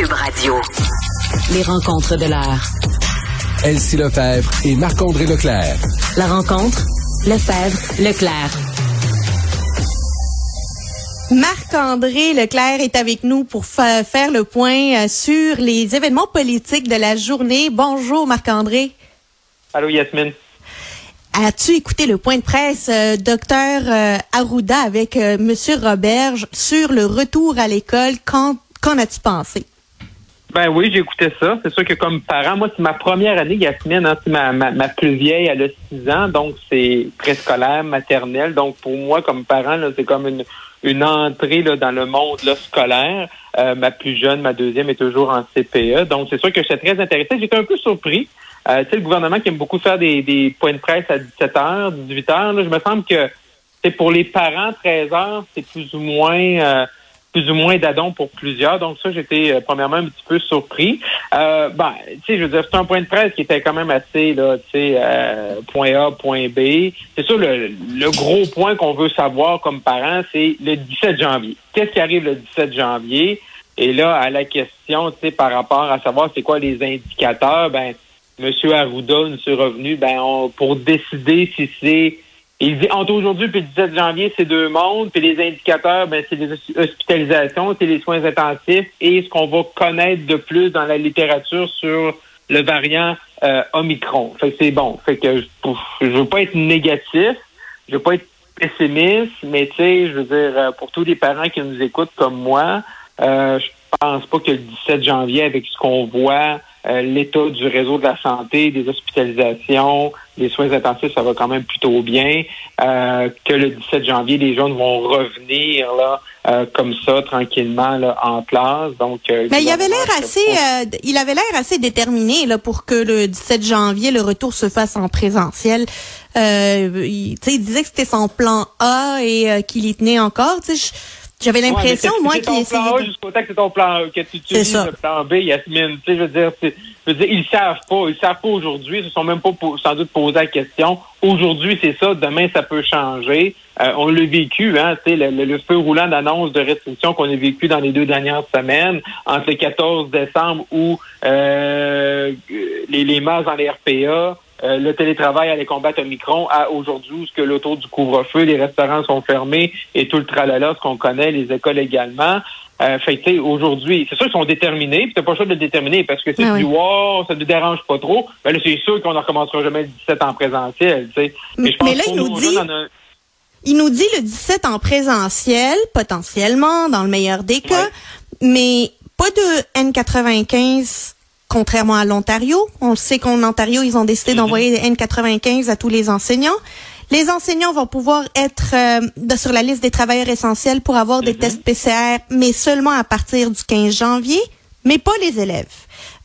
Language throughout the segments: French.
Cube Radio. Les rencontres de l'heure. Elsie Lefebvre et Marc-André Leclerc. La rencontre, Lefebvre, Leclerc. Marc-André Leclerc est avec nous pour fa- faire le point euh, sur les événements politiques de la journée. Bonjour Marc-André. Allô, Yasmine. As-tu écouté le point de presse, euh, docteur euh, Arruda, avec euh, Monsieur Roberge sur le retour à l'école? Qu'en, qu'en as-tu pensé? Ben oui, écouté ça. C'est sûr que comme parent, moi, c'est ma première année, Yasmine. Hein, c'est ma, ma, ma plus vieille, elle a 6 ans, donc c'est préscolaire, maternelle. Donc pour moi, comme parent, c'est comme une, une entrée là, dans le monde là, scolaire. Euh, ma plus jeune, ma deuxième, est toujours en CPE. Donc c'est sûr que j'étais très intéressée. J'étais un peu surpris. Euh, tu sais, le gouvernement qui aime beaucoup faire des, des points de presse à 17h, 18h, là, je me semble que c'est pour les parents, 13h, c'est plus ou moins... euh, plus ou moins d'adon pour plusieurs. Donc ça, j'étais euh, premièrement un petit peu surpris. Euh, ben, tu sais, je veux dire, c'est un point de presse qui était quand même assez, là, tu sais, euh, point A, point B. C'est sûr, le, le gros point qu'on veut savoir comme parents, c'est le 17 janvier. Qu'est-ce qui arrive le 17 janvier? Et là, à la question, tu sais, par rapport à savoir c'est quoi les indicateurs, ben, M. Arruda nous revenu, ben, on- pour décider si c'est il dit entre aujourd'hui et le 17 janvier, c'est deux mondes, puis les indicateurs, ben, c'est les hos- hospitalisations, c'est les soins intensifs et ce qu'on va connaître de plus dans la littérature sur le variant euh, Omicron. Fait que c'est bon. Fait que je, je veux pas être négatif, je veux pas être pessimiste, mais tu sais, je veux dire, euh, pour tous les parents qui nous écoutent comme moi, euh, je pense pas que le 17 janvier, avec ce qu'on voit, euh, l'état du réseau de la santé, des hospitalisations, des soins intensifs, ça va quand même plutôt bien. Euh, que le 17 janvier, les jeunes vont revenir là euh, comme ça tranquillement là, en classe. Donc, euh, Mais il avait l'air assez, euh, il avait l'air assez déterminé là pour que le 17 janvier le retour se fasse en présentiel. Euh, il, tu sais, il disait que c'était son plan A et qu'il y tenait encore. Tu sais, je- j'avais l'impression c'est- moi c'est qu'il ton plan A jusqu'au temps que c'est ton plan que tu C'est utilises ça. le plan B, Yasmine. Tu sais, je veux dire, c'est- je veux dire, ils savent pas, ils savent pas aujourd'hui, ils se sont même pas sans doute posé la question. Aujourd'hui, c'est ça, demain, ça peut changer. Euh, on l'a vécu, hein, tu sais, le, le- le feu roulant d'annonce de restrictions qu'on a vécu dans les deux dernières semaines, entre le 14 décembre où euh, les, les masses dans les RPA, euh, le télétravail allait combattre Omicron à aujourd'hui où ce que l'auto du couvre-feu, les restaurants sont fermés et tout le tralala, ce qu'on connaît, les écoles également. Euh, fait aujourd'hui, c'est sûr qu'ils sont déterminés, puis t'as pas le choix de le déterminer, parce que Ah tu dis, oui. wow, ça ne dérange pas trop, ben là, c'est sûr qu'on ne recommencera jamais le 17 en présentiel, tu sais. Mais- là, il nous dit- Il nous dit le 17 en présentiel, potentiellement, dans le meilleur des cas, mais pas de N95, contrairement à l'Ontario. On sait qu'en Ontario, ils ont décidé Mhm. d'envoyer des N95 à tous les enseignants. Les enseignants vont pouvoir être euh, de- sur la liste des travailleurs essentiels pour avoir des Mhm. tests PCR, mais seulement à partir du 15 janvier, mais pas les élèves.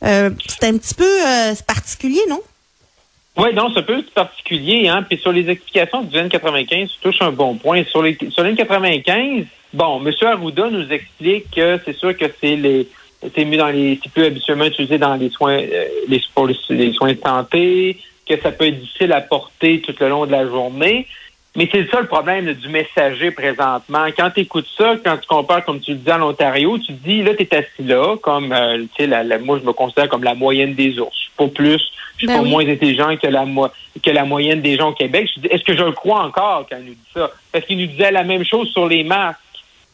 Euh, c'est un petit peu euh, particulier, non? Oui, non, c'est un peu particulier, hein. Puis sur les explications du N95, tu touches un bon point. Sur les sur le N95, bon, M. Arruda nous explique que c'est sûr que c'est les c'est mis dans les c'est plus habituellement utilisé dans les soins euh, les, pour les, les soins de santé, que ça peut être difficile à porter tout le long de la journée. Mais c'est ça le problème là, du messager présentement. Quand tu écoutes ça, quand tu compares, comme tu le dis, à l'Ontario, tu te dis, là, tu es assis là, comme, euh, tu sais, la, la- moi, je me considère comme la moyenne des ours. Pas plus, je suis Ben pas oui. moins intelligent que la, que la moyenne des gens au Québec. Je dis, est-ce que je le crois encore quand il nous dit ça? Parce qu'il nous disait la même chose sur les masques.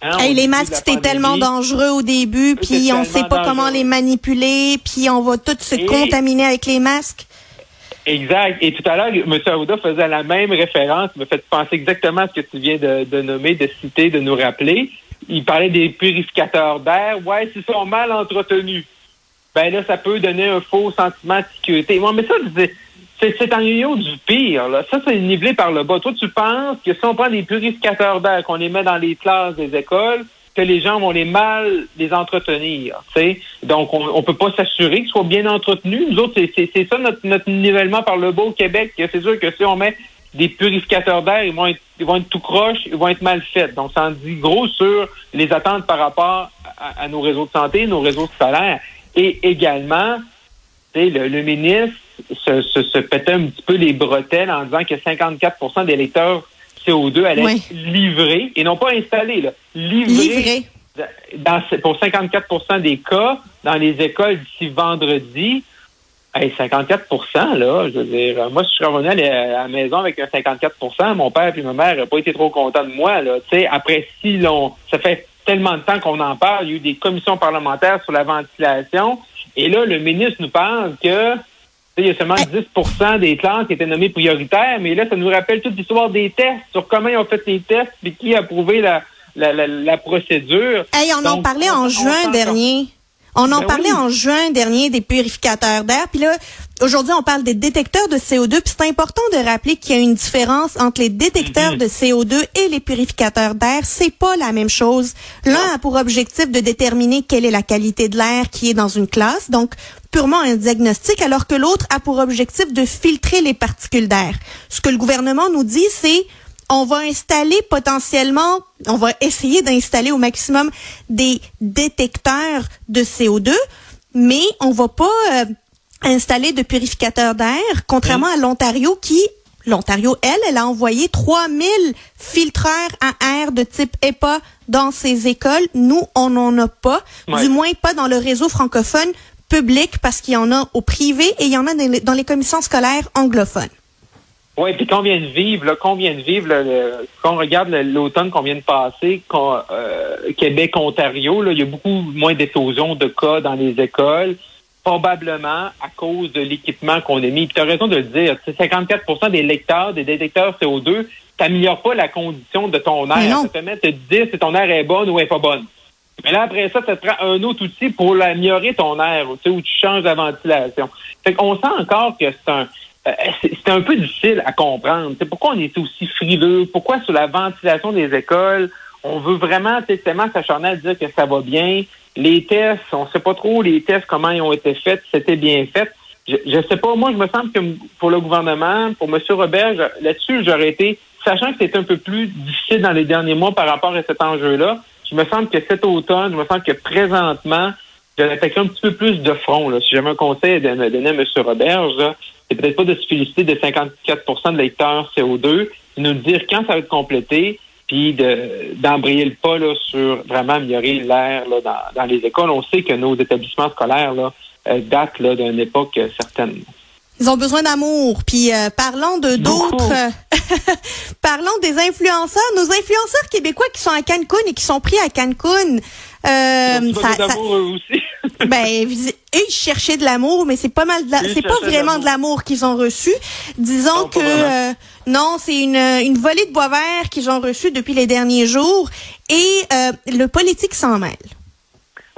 Hein, Hey, les masques, c'était tellement dangereux au début, puis on sait tellement pas comment les manipuler, puis on va tous se Et- contaminer avec les masques. Exact. Et tout à l'heure, M. Arruda faisait la même référence, me fait penser exactement à ce que tu viens de, de nommer, de citer, de nous rappeler. Il parlait des purificateurs d'air. Ouais, s'ils sont mal entretenus, ben là, ça peut donner un faux sentiment de sécurité. Ouais, mais ça, c'est- en niveau du pire. Là. Ça, c'est nivelé par le bas. Toi, tu penses que si on prend des purificateurs d'air, qu'on les met dans les classes des écoles, que les gens vont les mal les entretenir. tu sais? Donc, on ne peut pas s'assurer qu'ils soient bien entretenus. Nous autres, c'est- ça notre, notre nivellement par le bas au Québec. C'est sûr que si on met des purificateurs d'air, ils vont être ils vont être tout croche, ils vont être mal faits. Donc, ça en dit gros sur les attentes par rapport à, à nos réseaux de santé, nos réseaux scolaires. Et également, le, le ministre se, se, un petit peu les bretelles en disant que 54 des lecteurs CO2 allaient être livrés, et non pas installés, là, livrés dans, pour 54% des cas dans les écoles d'ici vendredi. Hey, 54 là, je veux dire, moi, si je suis revenu à la maison avec un 54% mon père et ma mère n'ont pas été trop contents de moi, là. Tu sais, après si long, ça fait tellement de temps qu'on en parle, il y a eu des commissions parlementaires sur la ventilation, et là, le ministre nous parle que il y a seulement 10% des classes qui étaient nommées prioritaires, mais là, ça nous rappelle toute l'histoire des tests, sur comment ils ont fait les tests, et qui a approuvé la, la, la, procédure. Hey, on en parlait en juin dernier. On en ben parlait en juin dernier des purificateurs d'air. Puis là, aujourd'hui, on parle des détecteurs de CO2. Puis c'est important de rappeler qu'il y a une différence entre les détecteurs mhm. de CO2 et les purificateurs d'air. C'est pas la même chose. L'un a pour objectif de déterminer quelle est la qualité de l'air qui est dans une classe, donc purement un diagnostic, alors que l'autre a pour objectif de filtrer les particules d'air. Ce que le gouvernement nous dit, c'est on va installer potentiellement, on va essayer d'installer au maximum des détecteurs de CO2, mais on va pas euh, installer de purificateurs d'air, contrairement à l'Ontario qui L'Ontario, elle, elle a envoyé 3000 filtreurs à air de type EPA dans ses écoles. Nous, on n'en a pas, du moins pas dans le réseau francophone public parce qu'il y en a au privé et il y en a dans les commissions scolaires anglophones. Oui, puis qu'on vient de vivre, là, qu'on vient de vivre, le, qu'on regarde l'automne qu'on vient de passer, euh, Québec, Ontario, là, il y a beaucoup moins d'éclosions de cas dans les écoles, probablement à cause de l'équipement qu'on a mis. tu as raison de le dire, 54% des lecteurs, des détecteurs CO2, t'améliore pas la condition de ton air. Ça te permet de te dire si ton air est bonne ou est pas bonne. Mais là, après ça, ça te prend un autre outil pour améliorer ton air, tu sais, où tu changes la ventilation. Fait qu'on sent encore que c'est un, c'est un peu difficile à comprendre. C'est pourquoi on est aussi frileux, pourquoi sur la ventilation des écoles, on veut vraiment tellement s'acharner à dire que ça va bien? Les tests, on sait pas trop les tests comment ils ont été faits, c'était bien fait. Je, je sais pas, moi je me semble que pour le gouvernement, pour M. Robert, là-dessus, j'aurais été, sachant que c'était un peu plus difficile dans les derniers mois par rapport à cet enjeu-là, je me semble que cet automne, je me semble que présentement, j'aurais attaqué un petit peu plus de front. Là. Si j'avais un conseil à donner à M. Roberge, c'est peut-être pas de se féliciter de 54% de lecteurs CO2, de nous dire quand ça va être complété, puis d'embrayer le pas là, sur vraiment améliorer l'air dans, dans les écoles. On sait que nos établissements scolaires là, euh, datent d'une époque certaine. Ils ont besoin d'amour. Puis euh, parlons de d'autres. parlons des influenceurs. Nos influenceurs québécois qui sont à Cancun et qui sont pris à Cancun. Euh, ça, ça, aussi. ben, ils cherchaient de l'amour, mais c'est pas mal. C'est pas vraiment de l'amour qu'ils ont reçu. Disons que euh, non, c'est une, une volée de bois vert qu'ils ont reçu depuis les derniers jours, et euh, le politique s'en mêle.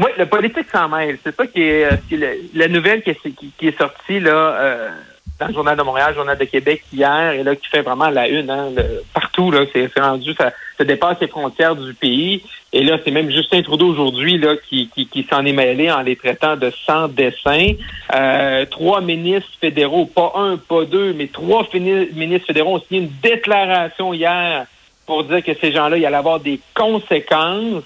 Oui, le politique s'en mêle. C'est ça qui est, euh, la nouvelle qui est, qui, est sortie là dans le Journal de Montréal, le Journal de Québec hier, et là qui fait vraiment la une, hein, partout, là, c'est rendu, ça, dépasse les frontières du pays. Et là, c'est même Justin Trudeau aujourd'hui là qui, qui, qui s'en est mêlé en les traitant de sans dessin. Euh, trois ministres fédéraux, pas un, pas deux, mais trois ministres fédéraux ont signé une déclaration hier pour dire que ces gens-là, il allait avoir des conséquences.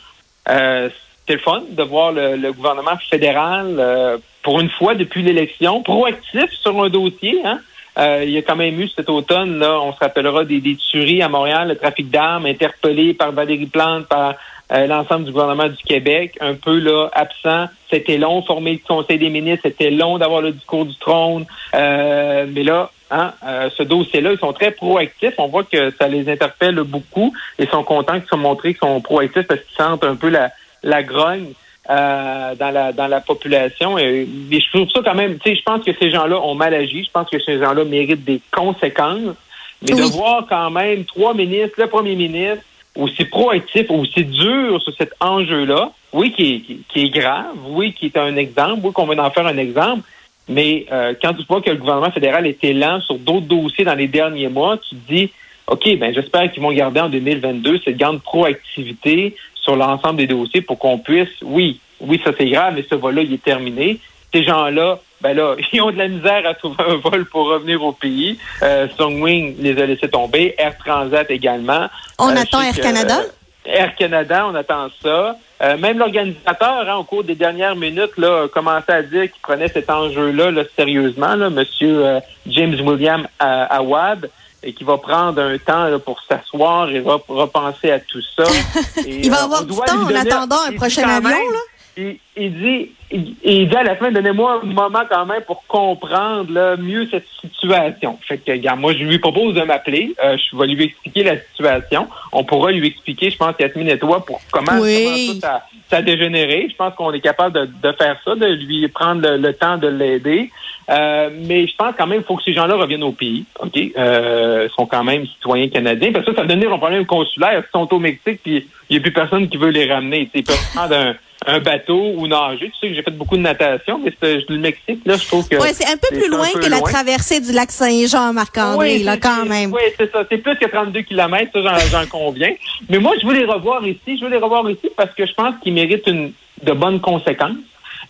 Euh, c'est le fun de voir le, gouvernement fédéral, euh, pour une fois depuis l'élection, proactif sur un dossier. Hein? Euh, il y a quand même eu cet automne, là, on se rappellera des, des tueries à Montréal, le trafic d'armes interpellé par Valérie Plante, par euh, l'ensemble du gouvernement du Québec, un peu là absent. C'était long, former le Conseil des ministres, c'était long d'avoir le discours du trône. mais là, Hein, ce dossier-là, ils sont très proactifs. On voit que ça les interpelle beaucoup et sont contents qu'ils soient montrés qu'ils sont proactifs parce qu'ils sentent un peu la, la grogne euh, dans la dans la population. Et, je trouve ça quand même, tu sais, je pense que ces gens-là ont mal agi. Je pense que ces gens-là méritent des conséquences. Mais de voir quand même trois ministres, le premier ministre, aussi proactif, aussi dur sur cet enjeu-là, oui, qui est, qui, est grave, oui, qui est un exemple, oui, qu'on veut en faire un exemple, mais euh, quand tu vois que le gouvernement fédéral était lent sur d'autres dossiers dans les derniers mois, tu te dis, OK, ben j'espère qu'ils vont garder en 2022 cette grande proactivité, sur l'ensemble des dossiers pour qu'on puisse, oui, oui, ça c'est grave, mais ce vol-là, il est terminé. Ces gens-là, ben là, ils ont de la misère à trouver un vol pour revenir au pays. Euh, Songwing les a laissés tomber, Air Transat également. On euh, attend Air Canada? Euh, Air Canada, on attend ça. Euh, même l'organisateur, hein, au cours des dernières minutes, là, a commencé à dire qu'il prenait cet enjeu-là là, sérieusement, là, Monsieur James William Awad. Et qui va prendre un temps là, pour s'asseoir et va repenser à tout ça. Et, Il va euh, avoir du temps en attendant un prochain avion, là? Il, il dit, il, il dit à la fin, donnez-moi un moment quand même pour comprendre là, mieux cette situation. Fait que, regarde, moi, je lui propose de m'appeler. Euh, je vais lui expliquer la situation. On pourra lui expliquer, je pense, Yasmine et toi, pour comment, Oui. comment ça, a dégénéré. Je pense qu'on est capable de, de faire ça, de lui prendre le, le temps de l'aider. Euh, mais je pense quand même qu'il faut que ces gens-là reviennent au pays. OK? Euh, sont quand même citoyens canadiens. Parce que ça, ça va devenir un problème consulaire. Ils sont au Mexique, puis il n'y a plus personne qui veut les ramener. Ils peuvent prendre un, un bateau ou nager. Tu sais que j'ai fait beaucoup de natation, mais c'est- le Mexique, là, je trouve que. Ouais, c'est un peu plus loin peu que la traversée du lac Saint-Jean, Marc-André, Oui, là, quand même. Oui, c'est ça. C'est plus que 32 kilomètres, ça, j'en- conviens. Mais moi, je veux les revoir ici. Je veux les revoir ici parce que je pense qu'ils méritent une, de bonnes conséquences,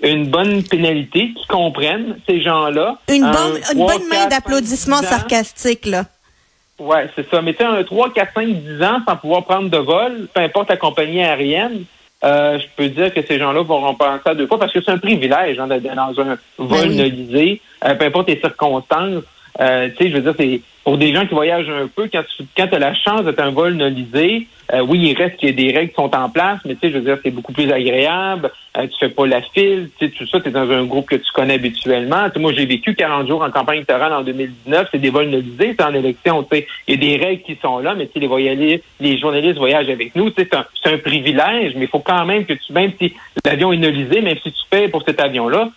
une bonne pénalité, qu'ils comprennent, ces gens-là. Une Un bonne, une trois, bonne main d'applaudissements sarcastiques, là. Ouais, c'est ça. Mais tu un 3, 4, 5, 10 ans sans pouvoir prendre de vol, peu importe la compagnie aérienne, euh, je peux dire que ces gens-là vont penser à deux fois parce que c'est un privilège hein, d'être dans un vol Ben oui. nolisé, euh, peu importe les circonstances. Euh, tu sais, je veux dire, c'est pour des gens qui voyagent un peu, quand tu quand as la chance d'être un vol nolisé, euh, oui, il reste qu'il y a des règles qui sont en place, mais tu sais, je veux dire, c'est beaucoup plus agréable. Euh, tu fais pas la file, tu sais, tout ça, tu es dans un groupe que tu connais habituellement. Moi, j'ai vécu 40 jours en campagne électorale en 2019, c'est des vols nolisés, c'est en élection, tu sais, il y a des règles qui sont là, mais tu sais, les voyageurs, les journalistes voyagent avec nous, tu sais, c'est un, c'est un privilège, mais il faut quand même que tu, même si l'avion est nolisé, même si tu payes pour cet avion-là,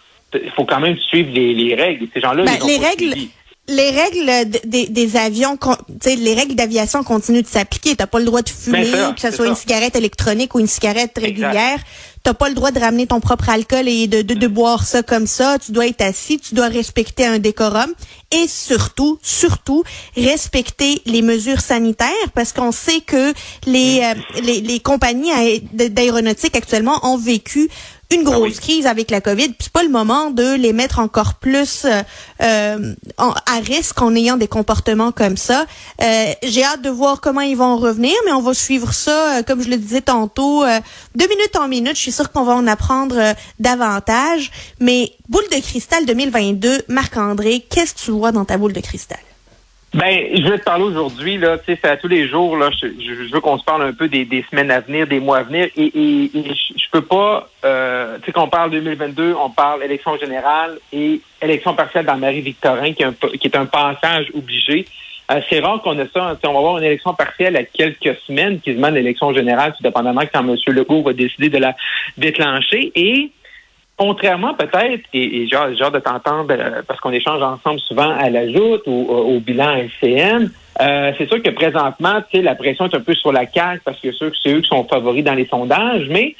il faut quand même suivre les, les règles. Ces gens-là, Ben, les règles, suivi. Les règles de- des- des avions, les règles d'aviation continuent de s'appliquer. T'as pas le droit de fumer, ça, que ce soit ça. une cigarette électronique ou une cigarette régulière. T'as pas le droit de ramener ton propre alcool et de, de, de boire ça comme ça. Tu dois être assis, tu dois respecter un décorum et surtout, surtout, respecter les mesures sanitaires parce qu'on sait que les, euh, les, les compagnies aé- d'aéronautique actuellement ont vécu une grosse Ah oui. crise avec la COVID, puis c'est pas le moment de les mettre encore plus euh, euh, en- à risque en ayant des comportements comme ça. Euh, J'ai hâte de voir comment ils vont revenir, mais on va suivre ça, euh, comme je le disais tantôt, euh, de minute en minute. Je suis sûre qu'on va en apprendre davantage. Mais boule de cristal 2022, Marc-André, qu'est-ce que tu vois dans ta boule de cristal? Ben, je vais te parler aujourd'hui, là, tu sais, c'est à tous les jours, là, je, je- veux qu'on se parle un peu des, des semaines à venir, des mois à venir, et, et, et je, peux pas, euh, tu sais, qu'on parle 2022, on parle élection générale et élection partielle dans Marie-Victorin, qui est un, qui est un passage obligé. Euh, c'est rare qu'on ait ça, hein, on va avoir une élection partielle à quelques semaines, qui demande l'élection générale, tout dépendamment quand M. Legault va décider de la déclencher, et contrairement peut-être, et, et j'ai hâte de t'entendre euh, parce qu'on échange ensemble souvent à la joute ou au, au bilan LCN, euh, c'est sûr que présentement, tu sais, la pression est un peu sur la CAQ parce que c'est eux, qui sont favoris dans les sondages, mais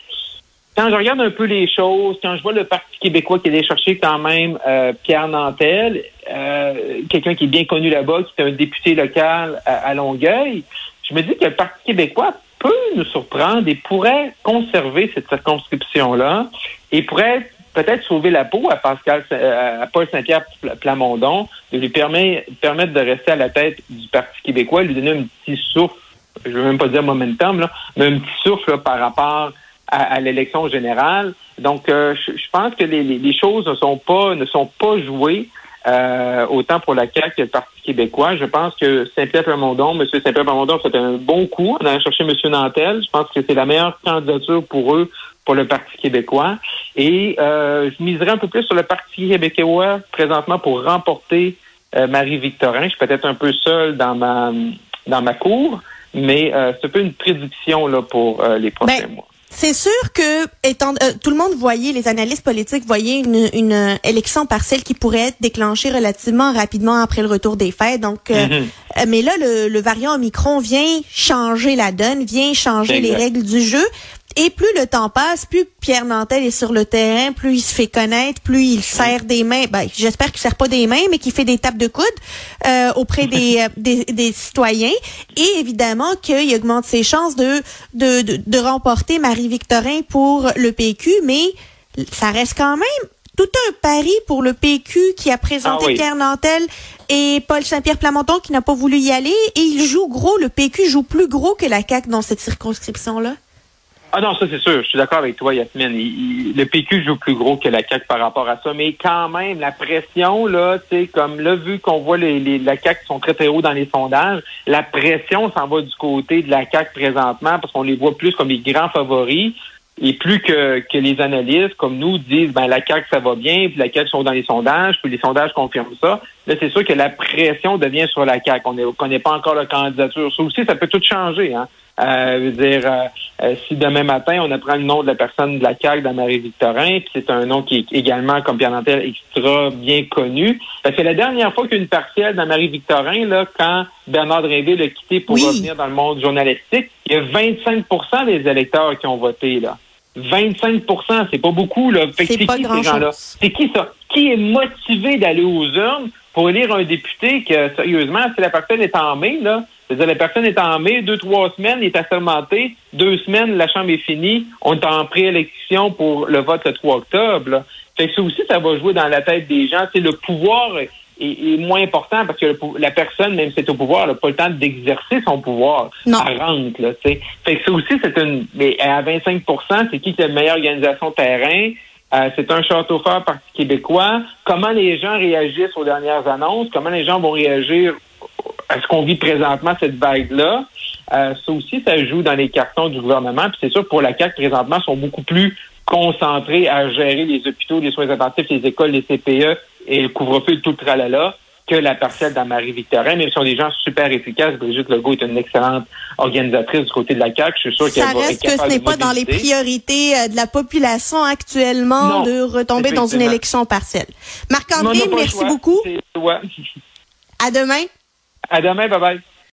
quand je regarde un peu les choses, quand je vois le Parti québécois qui est allé chercher quand même euh, Pierre Nantel, euh, quelqu'un qui est bien connu là-bas, qui est un député local à Longueuil, je me dis que le Parti québécois peut nous surprendre et pourrait conserver cette circonscription-là et pourrait peut-être sauver la peau à Pascal, euh, à Paul Saint-Pierre Pla- Plamondon, de lui permettre, permettre de rester à la tête du Parti québécois, lui donner un petit souffle, je veux même pas dire momentum, là, mais un petit souffle par rapport à, l'élection générale. Donc, euh, je, pense que les, les- les choses ne sont pas ne sont pas jouées euh, autant pour la CAQ que le Parti québécois. Je pense que Saint-Pierre Plamondon, M. Saint-Pierre Plamondon a fait un bon coup en allant chercher M. Nantel. Je pense que c'est la meilleure candidature pour eux, pour le Parti québécois. Et euh, je miserais un peu plus sur le Parti québécois présentement pour remporter euh, Marie-Victorin. Je suis peut-être un peu seul dans ma dans ma cour, mais euh, c'est un peu une prédiction là, pour euh, les prochains Ben, mois. C'est sûr que étant, euh, tout le monde voyait, les analystes politiques voyaient une, une euh, élection partielle qui pourrait être déclenchée relativement rapidement après le retour des fêtes. Donc, euh, Mhm. mais là, le, le variant Omicron vient changer la donne, vient changer les règles du jeu. Et plus le temps passe, plus Pierre Nantel est sur le terrain, plus il se fait connaître, plus il serre des mains. Ben, j'espère qu'il serre pas des mains, mais qu'il fait des tapes de coude euh, auprès des, euh, des, des citoyens. Et évidemment qu'il augmente ses chances de, de, de, de remporter Marie-Victorin pour le PQ, mais ça reste quand même tout un pari pour le PQ qui a présenté Ah oui. Pierre Nantel et Paul Saint-Pierre Plamondon qui n'a pas voulu y aller. Et il joue gros, le PQ joue plus gros que la CAQ dans cette circonscription-là. Ah non, ça c'est sûr. Je suis d'accord avec toi, Yasmine. le PQ joue plus gros que la CAQ par rapport à ça, mais quand même, la pression, là, tu comme là, vu qu'on voit les, les, la CAQ sont très très haut dans les sondages, la pression s'en va du côté de la CAQ présentement parce qu'on les voit plus comme les grands favoris. Et plus que, que les analystes, comme nous, disent ben la CAQ, ça va bien, puis la CAQ sont dans les sondages, puis les sondages confirment ça, là, c'est sûr que la pression devient sur la CAQ. On ne connaît pas encore la candidature. Ça aussi, ça peut tout changer. Hein? Euh, dire, euh, euh, si demain matin, on apprend le nom de la personne de la CAQ dans Marie-Victorin, puis c'est un nom qui est également, comme Pierre Nantel, extra bien connu. C'est la dernière fois qu'une partielle dans Marie-Victorin, là, quand Bernard Drinville a quitté pour revenir dans le monde journalistique, il y a 25% des électeurs qui ont voté, là. 25% c'est pas beaucoup, là. C'est qui, ces gens-là? C'est qui ça? Qui est motivé d'aller aux urnes pour élire un député que, sérieusement, si la personne est en main, là, c'est-à-dire, la personne est en mai, deux, trois semaines, il est assermenté, deux semaines, la Chambre est finie, on est en préélection pour le vote le 3 octobre. Fait que ça aussi, ça va jouer dans la tête des gens. C'est le pouvoir est, moins important parce que la personne, même si c'est au pouvoir, n'a pas le temps d'exercer son pouvoir. Non. rentre, là, Fait que ça aussi, c'est une, mais à 25% c'est qui qui a la meilleure organisation de terrain? Euh, c'est un château fort parti québécois. Comment les gens réagissent aux dernières annonces? Comment les gens vont réagir est-ce qu'on vit présentement cette vague-là? Euh, ça aussi, ça joue dans les cartons du gouvernement. Puis c'est sûr, pour la CAQ, présentement, sont beaucoup plus concentrés à gérer les hôpitaux, les soins intensifs, les écoles, les CPE et le couvre-feu et tout le tralala que la parcelle dans Marie-Victorin, même si on des gens super efficaces. Brigitte Legault est une excellente organisatrice du côté de la CAQ. Je suis sûr qu'elle va reste que ce n'est pas dans les priorités euh, de la population actuellement de retomber dans une élection partielle. Marc-André, merci beaucoup. À demain. À demain, bye bye.